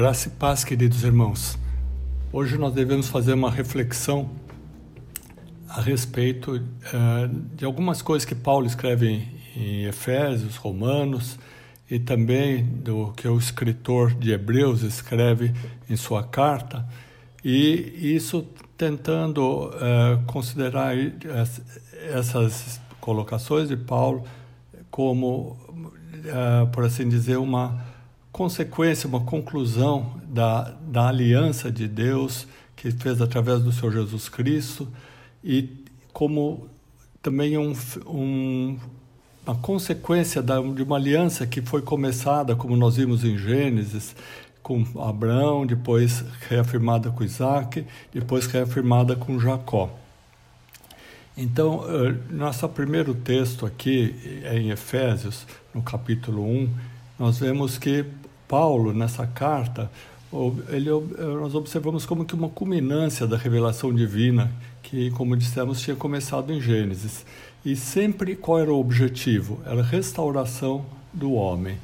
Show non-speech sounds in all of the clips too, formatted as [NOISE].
Graça e paz, queridos irmãos. Hoje nós devemos fazer uma reflexão a respeito uh, de algumas coisas que Paulo escreve em, em Efésios, Romanos e também do que o escritor de Hebreus escreve em sua carta, e isso tentando uh, considerar essas colocações de Paulo como, uh, por assim dizer, uma consequência, uma conclusão da, da aliança de Deus que fez através do Senhor Jesus Cristo e como também um, um, uma consequência da, de uma aliança que foi começada, como nós vimos em Gênesis, com Abraão, depois reafirmada com Isaac, depois reafirmada com Jacó. Então, eh, nosso primeiro texto aqui é em Efésios, no capítulo 1, nós vemos que Paulo, nessa carta, ele, nós observamos como que uma culminância da revelação divina, que, como dissemos, tinha começado em Gênesis. E sempre qual era o objetivo? Era a restauração do homem.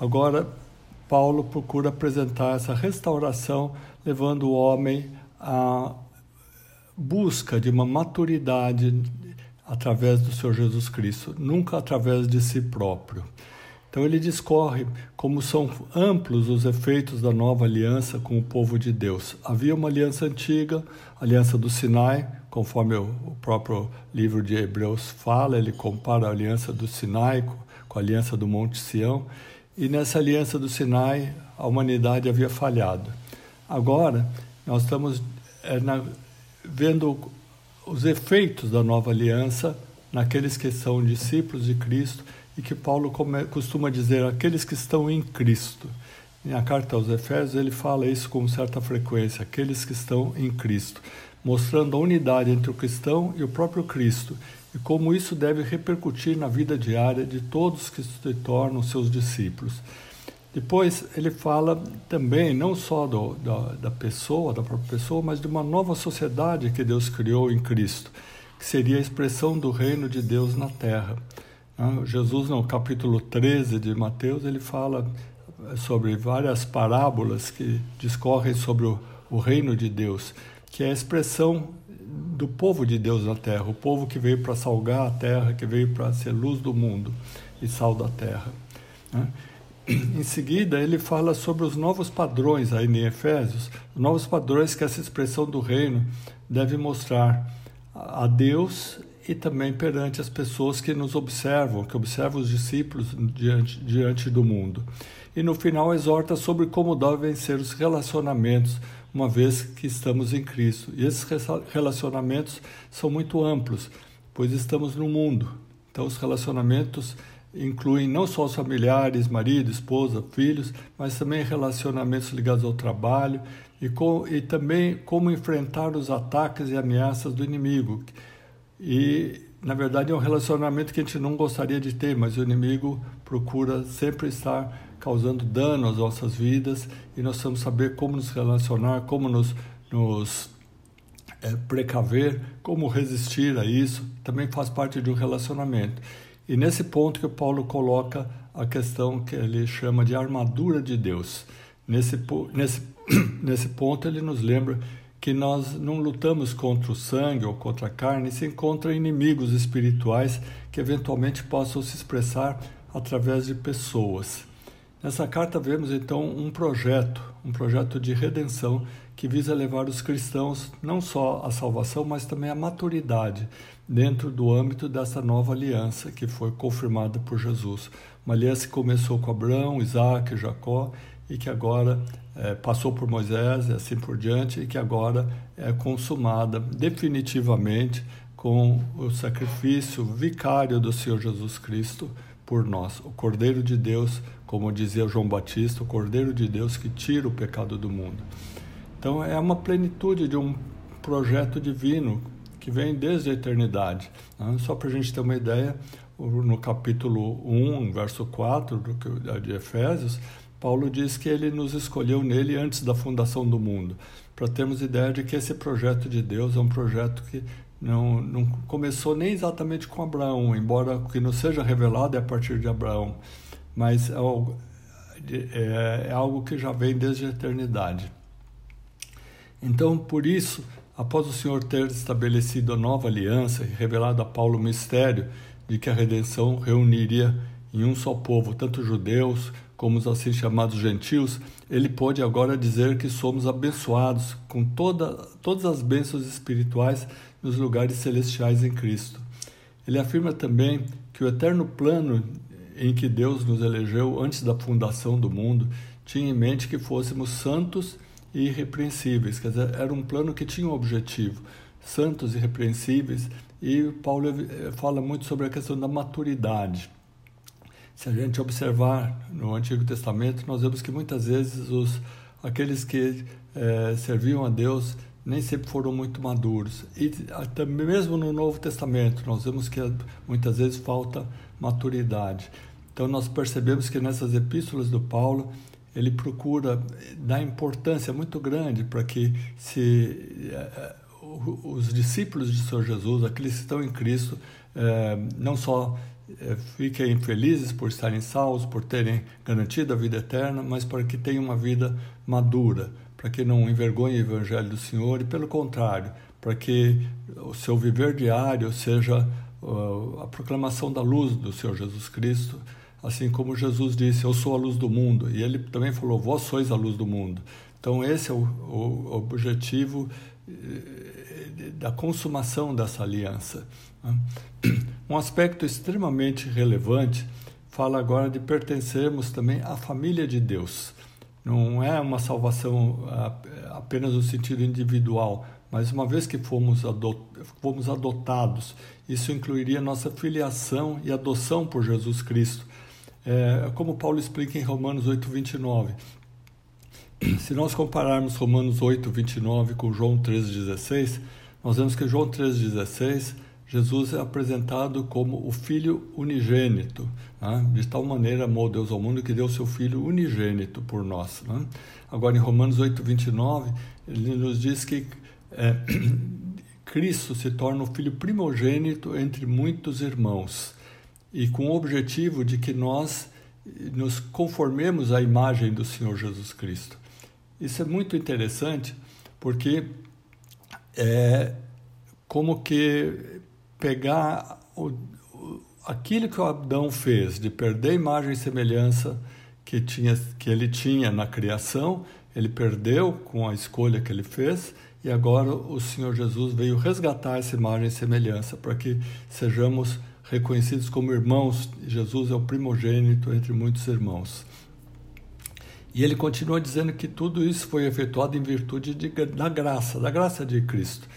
Agora, Paulo procura apresentar essa restauração, levando o homem à busca de uma maturidade através do Senhor Jesus Cristo, nunca através de si próprio. Então ele discorre como são amplos os efeitos da nova aliança com o povo de Deus. Havia uma aliança antiga, a aliança do Sinai, conforme o próprio livro de Hebreus fala, ele compara a aliança do Sinai com a aliança do Monte Sião, e nessa aliança do Sinai a humanidade havia falhado. Agora nós estamos é, na, vendo os efeitos da nova aliança naqueles que são discípulos de Cristo e que Paulo costuma dizer aqueles que estão em Cristo. Na carta aos Efésios ele fala isso com certa frequência, aqueles que estão em Cristo, mostrando a unidade entre o cristão e o próprio Cristo e como isso deve repercutir na vida diária de todos que se tornam seus discípulos. Depois ele fala também não só do, da, da pessoa, da própria pessoa, mas de uma nova sociedade que Deus criou em Cristo, que seria a expressão do reino de Deus na terra. Ah, Jesus, no capítulo 13 de Mateus, ele fala sobre várias parábolas que discorrem sobre o, o reino de Deus, que é a expressão do povo de Deus na terra, o povo que veio para salgar a terra, que veio para ser luz do mundo e sal da terra. Né? Em seguida, ele fala sobre os novos padrões aí em Efésios, os novos padrões que essa expressão do reino deve mostrar a Deus e também perante as pessoas que nos observam, que observam os discípulos diante, diante do mundo. E no final exorta sobre como devem ser os relacionamentos, uma vez que estamos em Cristo. E esses relacionamentos são muito amplos, pois estamos no mundo. Então, os relacionamentos incluem não só os familiares, marido, esposa, filhos, mas também relacionamentos ligados ao trabalho e, com, e também como enfrentar os ataques e ameaças do inimigo e, na verdade, é um relacionamento que a gente não gostaria de ter, mas o inimigo procura sempre estar causando dano às nossas vidas e nós precisamos saber como nos relacionar, como nos, nos é, precaver, como resistir a isso. Também faz parte de um relacionamento. E nesse ponto que o Paulo coloca a questão que ele chama de armadura de Deus. Nesse, nesse, [CLEARS THROAT] nesse ponto ele nos lembra que nós não lutamos contra o sangue ou contra a carne, sim contra inimigos espirituais que eventualmente possam se expressar através de pessoas. Nessa carta vemos então um projeto, um projeto de redenção que visa levar os cristãos não só à salvação, mas também à maturidade dentro do âmbito dessa nova aliança que foi confirmada por Jesus. Uma aliança que começou com Abraão, Isaac, Jacó e que agora é, passou por Moisés e assim por diante, e que agora é consumada definitivamente com o sacrifício vicário do Senhor Jesus Cristo por nós, o Cordeiro de Deus, como dizia João Batista, o Cordeiro de Deus que tira o pecado do mundo. Então é uma plenitude de um projeto divino que vem desde a eternidade. Né? Só para a gente ter uma ideia, no capítulo 1, verso 4 de Efésios, Paulo diz que ele nos escolheu nele antes da fundação do mundo, para termos ideia de que esse projeto de Deus é um projeto que não, não começou nem exatamente com Abraão, embora o que nos seja revelado é a partir de Abraão, mas é é, é algo que já vem desde a eternidade. Então, por isso, após o Senhor ter estabelecido a nova aliança e revelado a Paulo o mistério de que a redenção reuniria em um só povo tanto judeus como os assim chamados gentios, ele pôde agora dizer que somos abençoados com toda, todas as bênçãos espirituais nos lugares celestiais em Cristo. Ele afirma também que o eterno plano em que Deus nos elegeu antes da fundação do mundo tinha em mente que fôssemos santos e irrepreensíveis, quer dizer, era um plano que tinha um objetivo, santos e irrepreensíveis, e Paulo eh, fala muito sobre a questão da maturidade. Se a gente observar no Antigo Testamento, nós vemos que muitas vezes os, aqueles que é, serviam a Deus nem sempre foram muito maduros. E até mesmo no Novo Testamento, nós vemos que muitas vezes falta maturidade. Então nós percebemos que nessas epístolas do Paulo, ele procura dar importância muito grande para que se é, os discípulos de Senhor Jesus, aqueles que estão em Cristo, não só fiquem felizes por estarem salvos, por terem garantido a vida eterna, mas para que tenham uma vida madura, para que não envergonhe o Evangelho do Senhor e, pelo contrário, para que o seu viver diário seja uh, a proclamação da luz do Senhor Jesus Cristo, assim como Jesus disse: Eu sou a luz do mundo, e ele também falou: Vós sois a luz do mundo. Então, esse é o, o objetivo eh, da consumação dessa aliança. Né? Um aspecto extremamente relevante fala agora de pertencermos também à família de Deus. Não é uma salvação apenas no sentido individual, mas uma vez que fomos, fomos adotados, isso incluiria nossa filiação e adoção por Jesus Cristo. É, como Paulo explica em Romanos 8, 29. Se nós compararmos Romanos 8, 29 com João 3,16, nós vemos que João 3,16 Jesus é apresentado como o Filho unigênito. Né? De tal maneira amou Deus ao mundo que deu seu Filho unigênito por nós. Né? Agora, em Romanos 8, 29, ele nos diz que é, [CLEARS THROAT] Cristo se torna o Filho primogênito entre muitos irmãos, e com o objetivo de que nós nos conformemos à imagem do Senhor Jesus Cristo. Isso é muito interessante porque é como que pegar o, aquilo que o Adão fez, de perder a imagem e semelhança que, tinha, que ele tinha na criação, ele perdeu com a escolha que ele fez, e agora o Senhor Jesus veio resgatar essa imagem e semelhança para que sejamos reconhecidos como irmãos. Jesus é o primogênito entre muitos irmãos. E ele continua dizendo que tudo isso foi efetuado em virtude de, da graça, da graça de Cristo.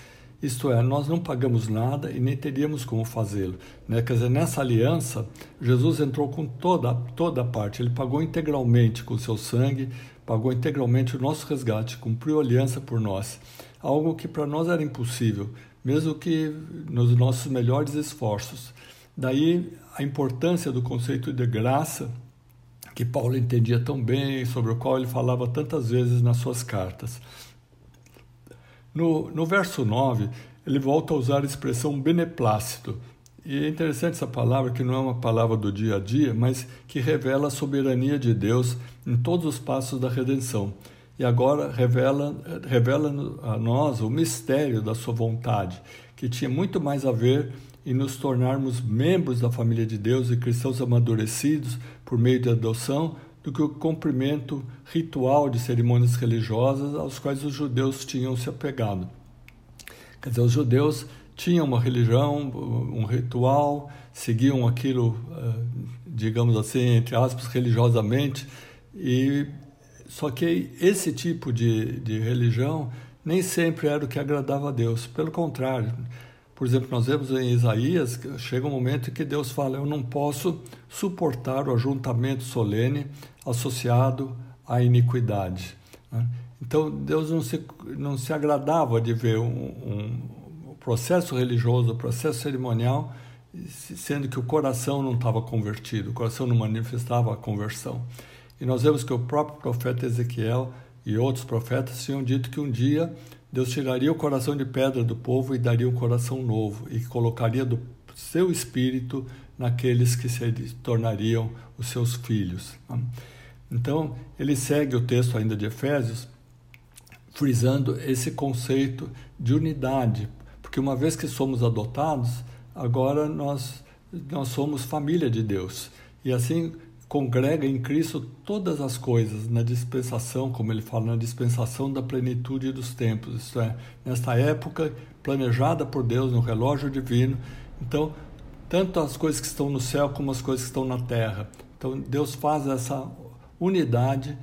Isto é, nós não pagamos nada e nem teríamos como fazê-lo. Né? Quer dizer, nessa aliança, Jesus entrou com toda, toda a parte, ele pagou integralmente com seu sangue, pagou integralmente o nosso resgate, cumpriu aliança por nós. Algo que para nós era impossível, mesmo que nos nossos melhores esforços. Daí a importância do conceito de graça, que Paulo entendia tão bem, sobre o qual ele falava tantas vezes nas suas cartas. No, no verso 9, ele volta a usar a expressão beneplácito. E é interessante essa palavra, que não é uma palavra do dia a dia, mas que revela a soberania de Deus em todos os passos da redenção. E agora revela, revela a nós o mistério da sua vontade, que tinha muito mais a ver em nos tornarmos membros da família de Deus e cristãos amadurecidos por meio de adoção do que o cumprimento ritual de cerimônias religiosas aos quais os judeus tinham se apegado. Quer dizer, os judeus tinham uma religião, um ritual, seguiam aquilo, eh, digamos assim, entre aspas, religiosamente, e só que esse tipo de, de religião nem sempre era o que agradava a Deus. Pelo contrário, por exemplo, nós vemos em Isaías, chega um momento em que Deus fala: Eu não posso suportar o ajuntamento solene associado à iniquidade. Né? Então, Deus não se, não se agradava de ver um, um processo religioso, um processo cerimonial, sendo que o coração não estava convertido, o coração não manifestava a conversão. E nós vemos que o próprio profeta Ezequiel e outros profetas tinham dito que um dia Deus tiraria o coração de pedra do povo e daria um coração novo e colocaria do seu espírito naqueles que se tornariam os seus filhos. Então, ele segue o texto ainda de Efésios, frisando esse conceito de unidade, porque uma vez que somos adotados, agora nós, nós somos família de Deus. E assim congrega em Cristo todas as coisas, na dispensação, como ele fala, na dispensação da plenitude dos tempos, isto é, nesta época planejada por Deus, no relógio divino. Então, tanto as coisas que estão no céu como as coisas que estão na terra. Então, Deus faz essa unidade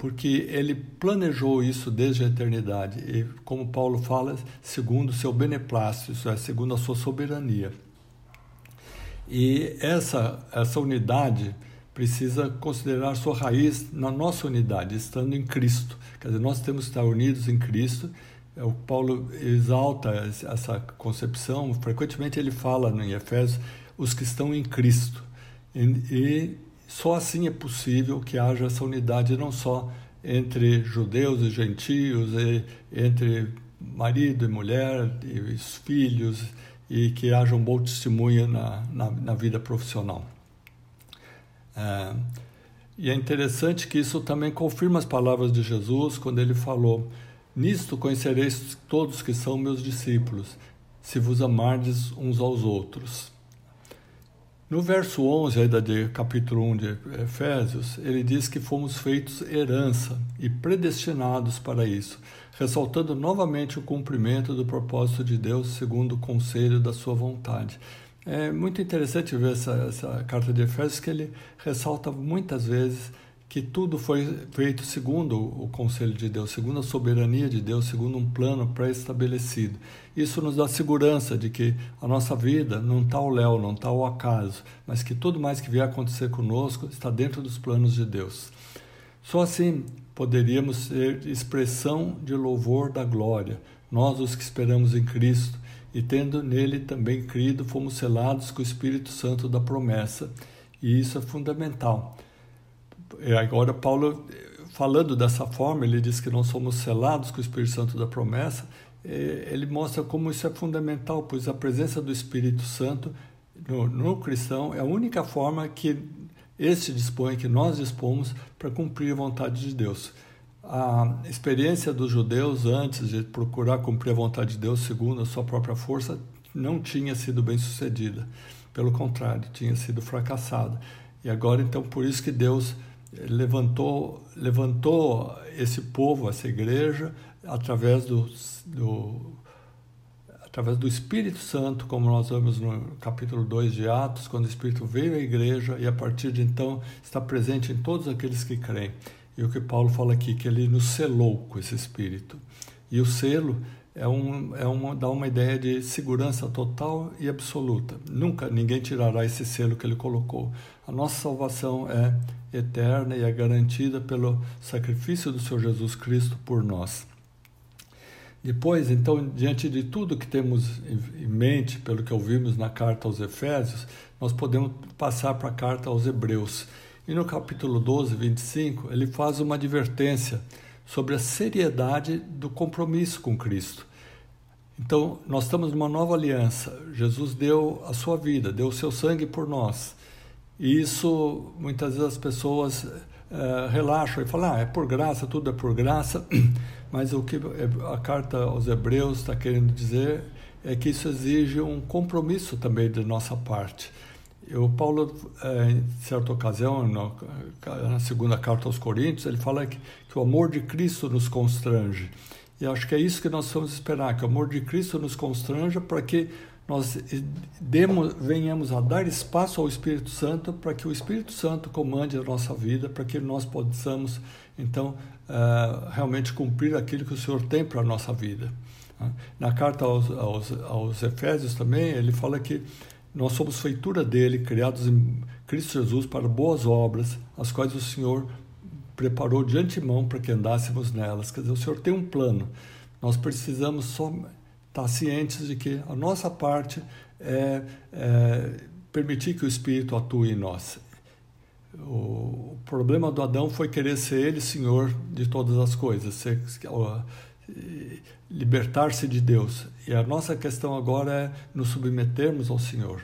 porque ele planejou isso desde a eternidade e como Paulo fala segundo o seu beneplácito isso é segundo a sua soberania e essa essa unidade precisa considerar sua raiz na nossa unidade estando em Cristo. Quer dizer nós temos que estar unidos em Cristo. É, o Paulo exalta essa concepção. Frequentemente ele fala em Efésios os que estão em Cristo. E, e só assim é possível que haja essa unidade não só entre judeus e gentios, e entre marido e mulher e os filhos, e que haja um bom testemunho na, na, na vida profissional. É, e é interessante que isso também confirma as palavras de Jesus quando ele falou: Nisto conhecereis todos que são meus discípulos, se vos amardes uns aos outros. No verso 11 ainda de capítulo 1 de Efésios, ele diz que fomos feitos herança e predestinados para isso, ressaltando novamente o cumprimento do propósito de Deus segundo o conselho da sua vontade. É muito interessante ver essa, essa carta de Efésios que ele ressalta muitas vezes que tudo foi feito segundo o conselho de Deus, segundo a soberania de Deus, segundo um plano pré-estabelecido. Isso nos dá segurança de que a nossa vida não está ao léu, não está ao acaso, mas que tudo mais que vier acontecer conosco está dentro dos planos de Deus. Só assim poderíamos ser expressão de louvor da glória, nós os que esperamos em Cristo e tendo nele também crido, fomos selados com o Espírito Santo da promessa, e isso é fundamental. E agora Paulo, falando dessa forma, ele diz que nós somos selados com o Espírito Santo da promessa, ele mostra como isso é fundamental, pois a presença do Espírito Santo no, no cristão é a única forma que este dispõe, que nós dispomos para cumprir a vontade de Deus. A experiência dos judeus antes de procurar cumprir a vontade de Deus segundo a sua própria força não tinha sido bem sucedida. Pelo contrário, tinha sido fracassada. E agora, então, por isso que Deus levantou, levantou esse povo, essa igreja, através do, do, através do Espírito Santo, como nós vemos no capítulo 2 de Atos, quando o Espírito veio à igreja e a partir de então está presente em todos aqueles que creem. E o que Paulo fala aqui, que ele nos selou com esse Espírito. E o selo é um, é uma, dá uma ideia de segurança total e absoluta. Nunca ninguém tirará esse selo que ele colocou. A nossa salvação é eterna e é garantida pelo sacrifício do Senhor Jesus Cristo por nós. Depois, então, diante de tudo que temos em mente, pelo que ouvimos na carta aos Efésios, nós podemos passar para a carta aos Hebreus. E no capítulo 12, 25, ele faz uma advertência sobre a seriedade do compromisso com Cristo. Então, nós estamos numa nova aliança. Jesus deu a sua vida, deu o seu sangue por nós. E isso, muitas vezes as pessoas uh, relaxam e falam, ah, é por graça, tudo é por graça, [CLEARS THROAT] mas o que a carta aos Hebreus está querendo dizer é que isso exige um compromisso também de nossa parte. O Paulo, eh, em certa ocasião, na segunda carta aos Coríntios, ele fala que, o amor de Cristo nos constrange. E acho que é isso que nós vamos esperar, que o amor de Cristo nos constranja para que nós demos, venhamos a dar espaço ao Espírito Santo para que o Espírito Santo comande a nossa vida, para que nós possamos, então, uh, realmente cumprir aquilo que o Senhor tem para a nossa vida. Né? Na carta aos, aos, aos Efésios também, ele fala que nós somos feitura dele, criados em Cristo Jesus para boas obras, as quais o Senhor preparou de antemão para que andássemos nelas. Quer dizer, o Senhor tem um plano. Nós precisamos só estar cientes de que a nossa parte é, é permitir que o Espírito atue em nós. O, problema do Adão foi querer ser ele senhor de todas as coisas, ser, libertar-se de Deus. E a nossa questão agora é nos submetermos ao Senhor.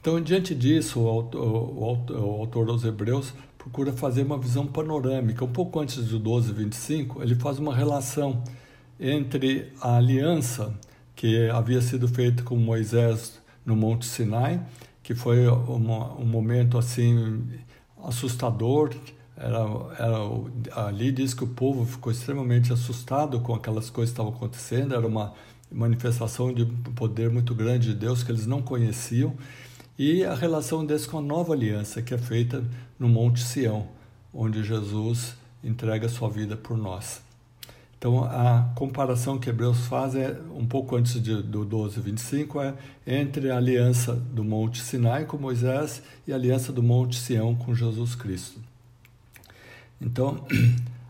Então, diante disso, o autor, o autor, dos Hebreus procura fazer uma visão panorâmica. Um pouco antes do 12, 25, ele faz uma relação entre a aliança que havia sido feita com Moisés no Monte Sinai, que foi uma, um momento assim assustador. Era, ali diz que o povo ficou extremamente assustado com aquelas coisas que estavam acontecendo. Era uma manifestação de poder muito grande de Deus que eles não conheciam e a relação desse com a nova aliança que é feita no Monte Sião, onde Jesus entrega sua vida por nós. Então, a comparação que Hebreus faz é um pouco antes de, do 12, 25, é entre a aliança do Monte Sinai com Moisés e a aliança do Monte Sião com Jesus Cristo. Então,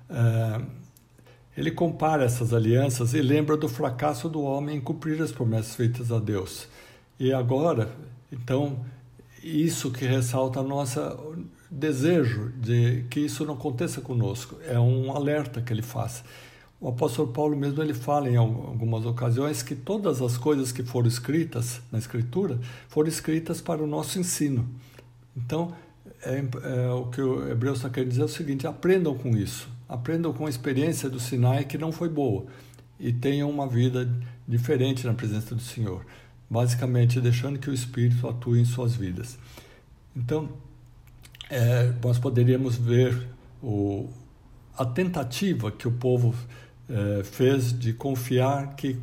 é, [CLEARS THROAT] ele compara essas alianças e lembra do fracasso do homem em cumprir as promessas feitas a Deus. E agora, então, isso que ressalta nosso desejo de que isso não aconteça conosco. É um alerta que ele faz. O apóstolo Paulo mesmo ele fala em algumas ocasiões que todas as coisas que foram escritas na Escritura foram escritas para o nosso ensino. Então, é, é, o que o Hebreus está querendo dizer é o seguinte: aprendam com isso, aprendam com a experiência do Sinai que não foi boa e tenham uma vida diferente na presença do Senhor basicamente deixando que o Espírito atue em suas vidas. Então, é, nós poderíamos ver o, a tentativa que o povo é, fez de confiar que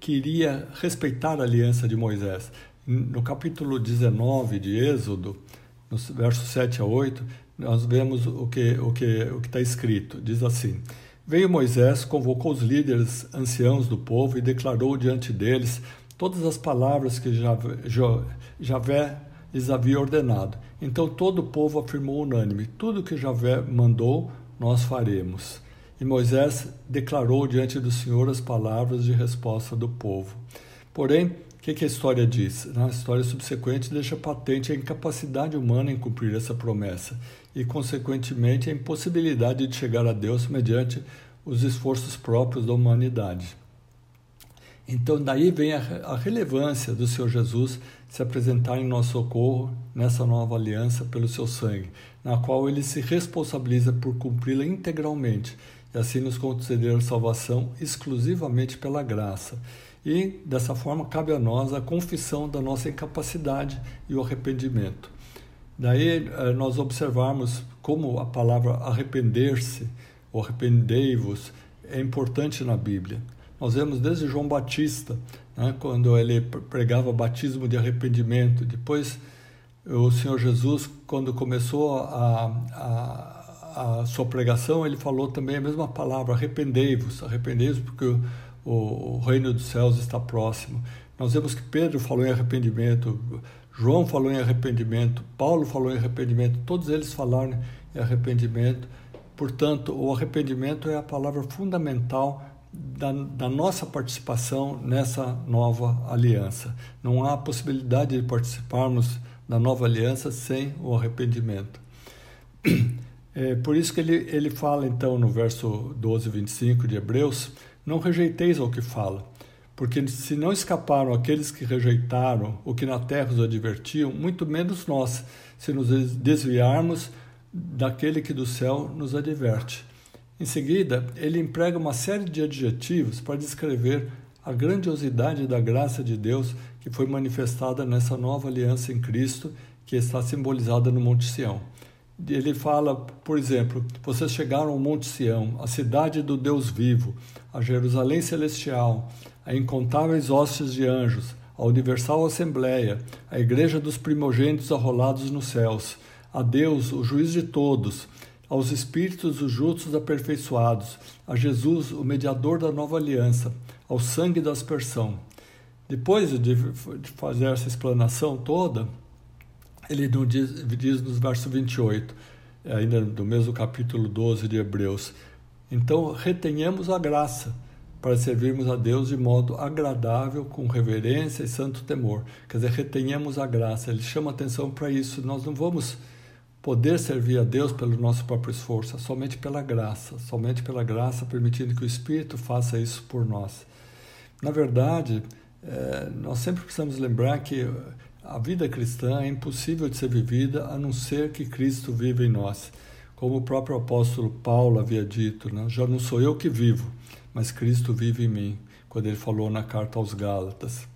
queria respeitar a aliança de Moisés. No capítulo 19 de Êxodo, nos versos 7 a 8, nós vemos o que o que o que está escrito. Diz assim: Veio Moisés, convocou os líderes anciãos do povo e declarou diante deles todas as palavras que Javé lhes havia ordenado. Então todo o povo afirmou unânime: tudo que Javé mandou, nós faremos. E Moisés declarou diante do Senhor as palavras de resposta do povo. Porém, que, que, a história diz? Na história subsequente deixa patente a incapacidade humana em cumprir essa promessa e, consequentemente, a impossibilidade de chegar a Deus mediante os esforços próprios da humanidade. Então, daí vem a, a relevância do Senhor Jesus se apresentar em nosso socorro nessa nova aliança pelo seu sangue, na qual ele se responsabiliza por cumpri-la integralmente e assim nos conceder salvação exclusivamente pela graça. E dessa forma cabe a nós a confissão da nossa incapacidade e o arrependimento. Daí eh, nós observarmos como a palavra arrepender-se, ou arrependei-vos, é importante na Bíblia. Nós vemos desde João Batista, né, quando ele pregava batismo de arrependimento. Depois, o Senhor Jesus, quando começou a, a, a sua pregação, ele falou também a mesma palavra: arrependei-vos, arrependei-vos, porque o, reino dos céus está próximo. Nós vemos que Pedro falou em arrependimento, João falou em arrependimento, Paulo falou em arrependimento, todos eles falaram em arrependimento. Portanto, o arrependimento é a palavra fundamental da, da, nossa participação nessa nova aliança. Não há possibilidade de participarmos da nova aliança sem o arrependimento. [CLEARS THROAT] É por isso que ele, ele fala, então, no verso 12, 25 de Hebreus: Não rejeiteis ao que fala, porque se não escaparam aqueles que rejeitaram o que na terra os advertiam, muito menos nós, se nos desviarmos daquele que do céu nos adverte. Em seguida, ele emprega uma série de adjetivos para descrever a grandiosidade da graça de Deus que foi manifestada nessa nova aliança em Cristo, que está simbolizada no Monte Sião. Ele fala, por exemplo, vocês chegaram ao Monte Sião, a cidade do Deus vivo, a Jerusalém celestial, a incontáveis hostes de anjos, a universal assembleia, a igreja dos primogênitos arrolados nos céus, a Deus, o juiz de todos, aos espíritos dos justos aperfeiçoados, a Jesus, o mediador da nova aliança, ao sangue da aspersão. Depois de fazer essa explanação toda, ele diz, diz nos versos 28, ainda do mesmo capítulo 12 de Hebreus: Então retenhamos a graça para servirmos a Deus de modo agradável, com reverência e santo temor. Quer dizer, retenhamos a graça. Ele chama atenção para isso. Nós não vamos poder servir a Deus pelo nosso próprio esforço, é somente pela graça, somente pela graça, permitindo que o Espírito faça isso por nós. Na verdade, é, nós sempre precisamos lembrar que a vida cristã é impossível de ser vivida a não ser que Cristo vive em nós. Como o próprio apóstolo Paulo havia dito, né? já não sou eu que vivo, mas Cristo vive em mim, quando ele falou na carta aos Gálatas.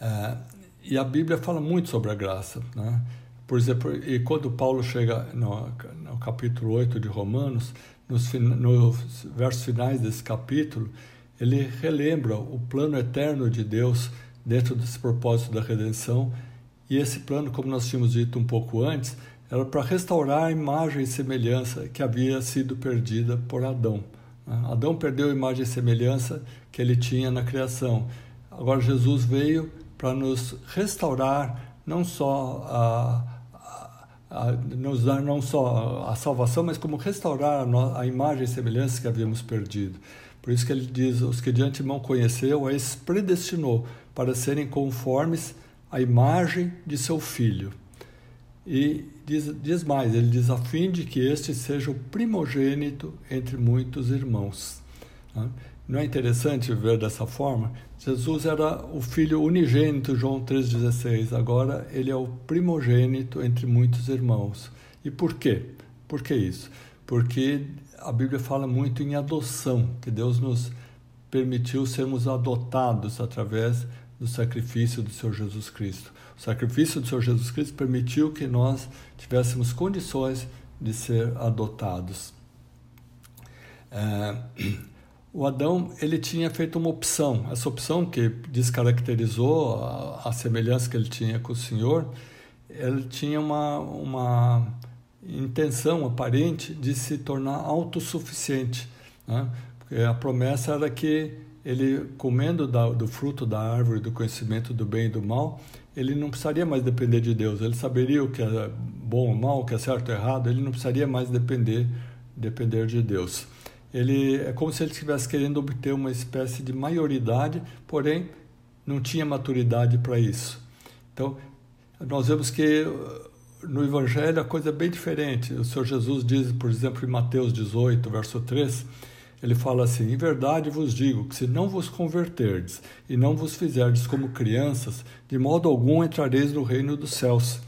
É, e a Bíblia fala muito sobre a graça. Né? Por exemplo, e quando Paulo chega no, no capítulo 8 de Romanos, nos, nos versos finais desse capítulo, ele relembra o plano eterno de Deus dentro desse propósito da redenção. E esse plano, como nós tínhamos dito um pouco antes, era para restaurar a imagem e semelhança que havia sido perdida por Adão. Né? Adão perdeu a imagem e semelhança que ele tinha na criação. Agora Jesus veio para nos restaurar não só a, a, a, nos dar não só a salvação, mas como restaurar a, a imagem e semelhança que havíamos perdido. Por isso que ele diz: os que de antemão conheceu, a predestinou para serem conformes à imagem de seu filho. E diz, diz mais: ele diz, a fim de que este seja o primogênito entre muitos irmãos. Não é interessante ver dessa forma? Jesus era o filho unigênito, João 3,16. Agora ele é o primogênito entre muitos irmãos. E por quê? Por que isso? Porque a Bíblia fala muito em adoção, que Deus nos permitiu sermos adotados através do sacrifício do Senhor Jesus Cristo. O sacrifício do Senhor Jesus Cristo permitiu que nós tivéssemos condições de ser adotados. É, o Adão ele tinha feito uma opção, essa opção que descaracterizou a, a semelhança que ele tinha com o Senhor, ele tinha uma, uma intenção aparente de se tornar autossuficiente. Né? Porque a promessa era que ele, comendo da, do fruto da árvore do conhecimento do bem e do mal, ele não precisaria mais depender de Deus. Ele saberia o que é bom ou mal, o que é certo ou errado, ele não precisaria mais depender, depender de Deus. Ele é como se ele estivesse querendo obter uma espécie de maioridade, porém não tinha maturidade para isso. Então, nós vemos que no Evangelho a coisa é bem diferente. O Senhor Jesus diz, por exemplo, em Mateus 18, verso 3, ele fala assim: Em verdade vos digo que se não vos converterdes e não vos fizerdes como crianças, de modo algum entrareis no reino dos céus.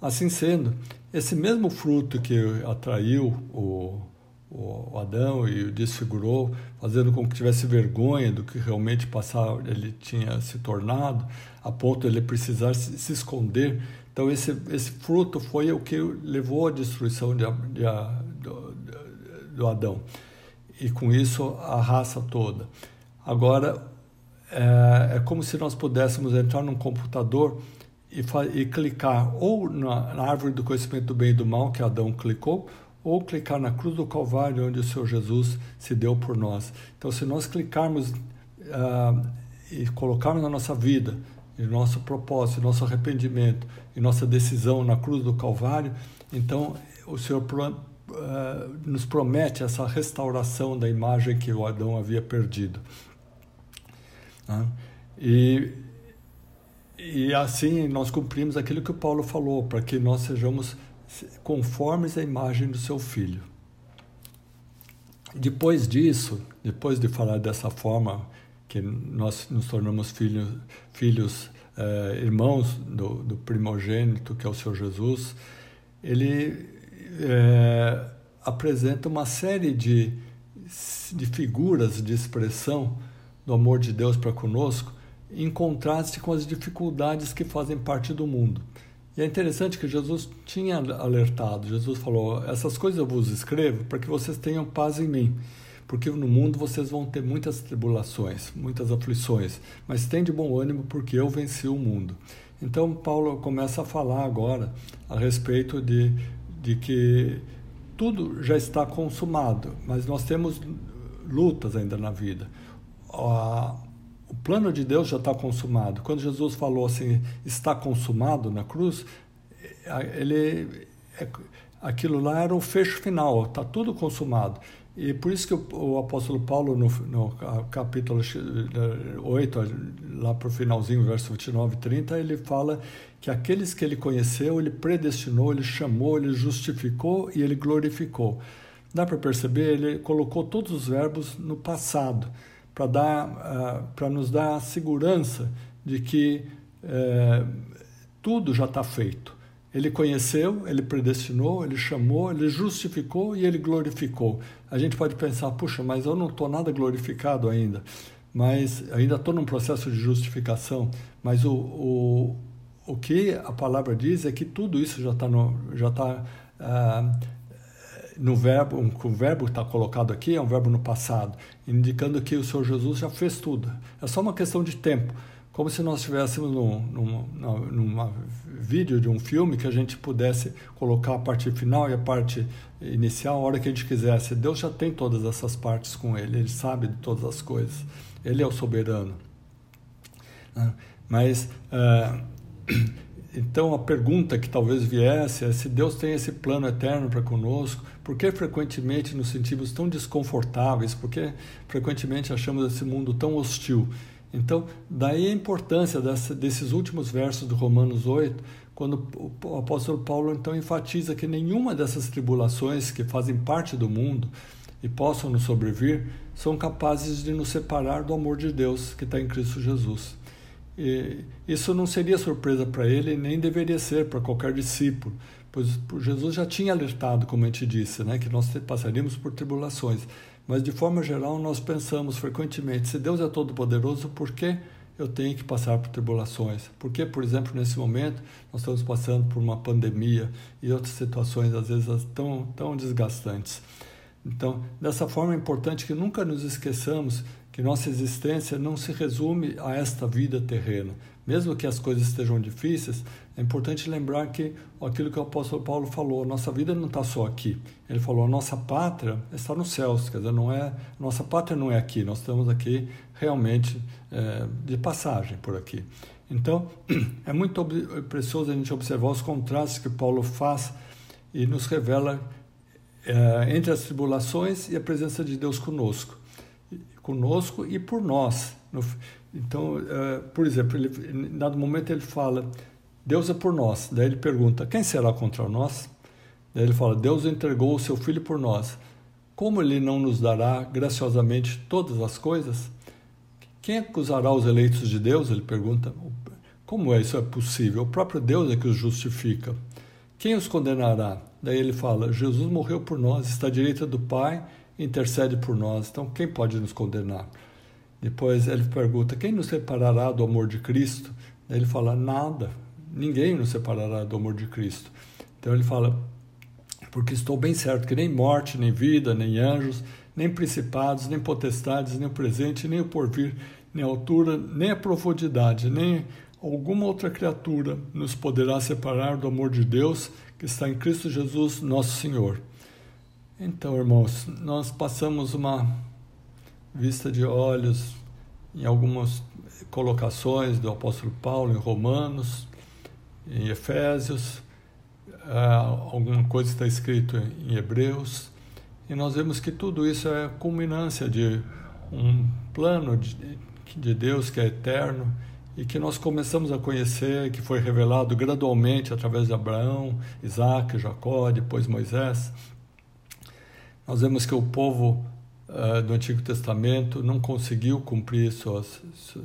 Assim sendo, esse mesmo fruto que atraiu o, o Adão e o desfigurou, fazendo com que tivesse vergonha do que realmente passar, ele tinha se tornado, a ponto de ele precisar se, se esconder então, esse, esse fruto foi o que levou à destruição de, de, do, do Adão. E com isso, a raça toda. Agora, é, é como se nós pudéssemos entrar num computador e, e clicar ou na, na, árvore do conhecimento do bem e do mal, que Adão clicou, ou clicar na cruz do Calvário, onde o Senhor Jesus se deu por nós. Então, se nós clicarmos uh, e colocarmos na nossa vida e nosso propósito, nosso arrependimento e nossa decisão na cruz do Calvário, então o Senhor uh, nos promete essa restauração da imagem que o Adão havia perdido. Uh, e, e assim nós cumprimos aquilo que o Paulo falou, para que nós sejamos conformes à imagem do seu filho. Depois disso, depois de falar dessa forma que nós nos tornamos filhos, filhos eh, irmãos do, do, primogênito, que é o Senhor Jesus, ele eh, apresenta uma série de, de figuras de expressão do amor de Deus para conosco, em contraste com as dificuldades que fazem parte do mundo. E é interessante que Jesus tinha alertado, Jesus falou: Essas coisas eu vos escrevo para que vocês tenham paz em mim porque no mundo vocês vão ter muitas tribulações, muitas aflições, mas tem de bom ânimo porque eu venci o mundo. Então Paulo começa a falar agora a respeito de, de que tudo já está consumado, mas nós temos lutas ainda na vida. O plano de Deus já está consumado. Quando Jesus falou assim, está consumado na cruz, ele, é, aquilo lá era o fecho final, está tudo consumado. E por isso que o, o apóstolo Paulo, no, no capítulo 8, lá para o finalzinho, verso 29 e 30, ele fala que aqueles que ele conheceu, ele predestinou, ele chamou, ele justificou e ele glorificou. Dá para perceber? Ele colocou todos os verbos no passado, para dar, uh, para nos dar a segurança de que é, tudo já está feito. Ele conheceu, ele predestinou, ele chamou, ele justificou e ele glorificou. A gente pode pensar, puxa, mas eu não estou nada glorificado ainda, mas ainda estou num processo de justificação. Mas o, o, o que a palavra diz é que tudo isso já está no, já tá, ah, no verbo, o verbo está colocado aqui é um verbo no passado, indicando que o Senhor Jesus já fez tudo. É só uma questão de tempo como se nós estivéssemos num, num, numa vídeo de um filme que a gente pudesse colocar a parte final e a parte inicial a hora que a gente quisesse. Deus já tem todas essas partes com Ele, Ele sabe de todas as coisas, Ele é o soberano. Ah, mas, uh, então a pergunta que talvez viesse é se Deus tem esse plano eterno para conosco, por que frequentemente nos sentimos tão desconfortáveis, por que frequentemente achamos esse mundo tão hostil? Então, daí a importância dessa, desses últimos versos do Romanos 8, quando o apóstolo Paulo então enfatiza que nenhuma dessas tribulações que fazem parte do mundo e possam nos sobrevir são capazes de nos separar do amor de Deus que está em Cristo Jesus. E isso não seria surpresa para ele, nem deveria ser para qualquer discípulo, pois Jesus já tinha alertado, como a gente disse, né, que nós passaríamos por tribulações. Mas de forma geral, nós pensamos frequentemente: se Deus é todo-poderoso, por que eu tenho que passar por tribulações? Por que, por exemplo, nesse momento, nós estamos passando por uma pandemia e outras situações, às vezes, tão, tão desgastantes? Então, dessa forma, é importante que nunca nos esqueçamos que nossa existência não se resume a esta vida terrena. Mesmo que as coisas estejam difíceis, é importante lembrar que aquilo que o apóstolo Paulo falou, nossa vida não está só aqui. Ele falou, a nossa pátria está nos céus, quer dizer, não é, nossa pátria não é aqui, nós estamos aqui realmente é, de passagem por aqui. Então, [CLEARS THROAT] é muito precioso a gente observar os contrastes que Paulo faz e nos revela é, entre as tribulações e a presença de Deus conosco conosco e por nós. Então, uh, por exemplo, ele, em dado momento ele fala, Deus é por nós. Daí ele pergunta, quem será contra nós? Daí ele fala, Deus entregou o seu Filho por nós. Como ele não nos dará graciosamente todas as coisas? Quem acusará os eleitos de Deus? Ele pergunta. Como é isso é possível? O próprio Deus é que os justifica. Quem os condenará? Daí ele fala: Jesus morreu por nós, está à direita do Pai intercede por nós. Então, quem pode nos condenar? Depois ele pergunta: quem nos separará do amor de Cristo? Ele fala: nada, ninguém nos separará do amor de Cristo. Então ele fala: porque estou bem certo que nem morte, nem vida, nem anjos, nem principados, nem potestades, nem o presente, nem o porvir, nem a altura, nem a profundidade, nem alguma outra criatura nos poderá separar do amor de Deus que está em Cristo Jesus, nosso Senhor. Então, irmãos, nós passamos uma vista de olhos em algumas colocações do apóstolo Paulo em Romanos, em Efésios, alguma coisa está escrito em Hebreus, e nós vemos que tudo isso é culminância de um plano de, de Deus que é eterno e que nós começamos a conhecer, que foi revelado gradualmente através de Abraão, Isaac, Jacó, depois Moisés. Nós vemos que o povo uh, do Antigo Testamento não conseguiu cumprir suas,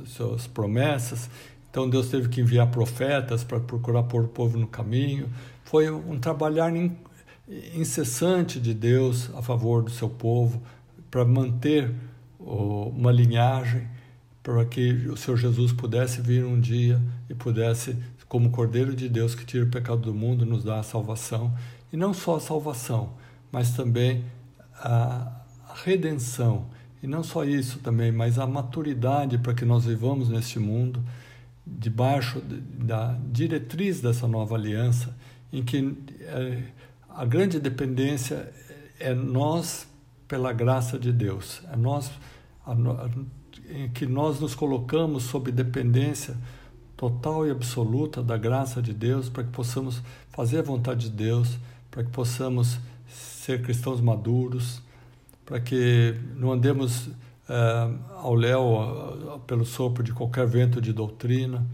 suas promessas, então Deus teve que enviar profetas para procurar pôr o povo no caminho. Foi um trabalhar incessante de Deus a favor do seu povo, para manter uma linhagem, para que o Senhor Jesus pudesse vir um dia e pudesse, como Cordeiro de Deus que tira o pecado do mundo, nos dar a salvação. E não só a salvação, mas também a redenção. E não só isso também, mas a maturidade para que nós vivamos neste mundo, debaixo da diretriz dessa nova aliança, em que é, a grande dependência é nós pela graça de Deus, é nós a, a, em que nós nos colocamos sob dependência total e absoluta da graça de Deus para que possamos fazer a vontade de Deus, para que possamos ser cristãos maduros, para que não andemos uh, ao léu pelo sopro de qualquer vento de doutrina,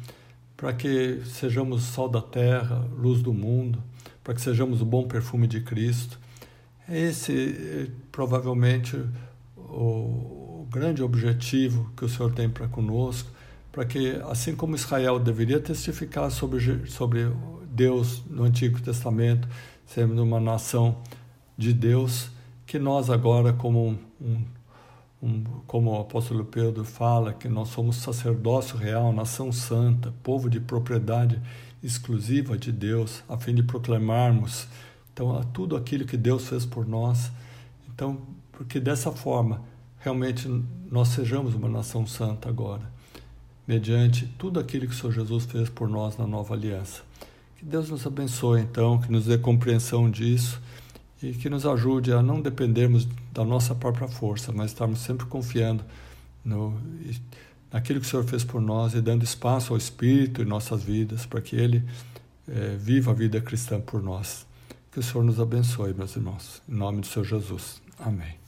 para que sejamos sal da terra, luz do mundo, para que sejamos o bom perfume de Cristo. Esse provavelmente o, o grande objetivo que o Senhor tem para conosco, para que, assim como Israel deveria testificar sobre, sobre Deus no Antigo Testamento, sendo uma nação de Deus, que nós agora, como um, um, como o apóstolo Pedro fala, que nós somos sacerdócio real, nação santa, povo de propriedade exclusiva de Deus, a fim de proclamarmos então tudo aquilo que Deus fez por nós. Então, porque dessa forma realmente nós sejamos uma nação santa agora, mediante tudo aquilo que o Senhor Jesus fez por nós na nova aliança. Que Deus nos abençoe então, que nos dê compreensão disso e que nos ajude a não dependermos da nossa própria força, mas estarmos sempre confiando no, naquilo que o Senhor fez por nós e dando espaço ao Espírito em nossas vidas para que Ele é, viva a vida cristã por nós. Que o Senhor nos abençoe, meus irmãos. Em nome do Senhor Jesus. Amém.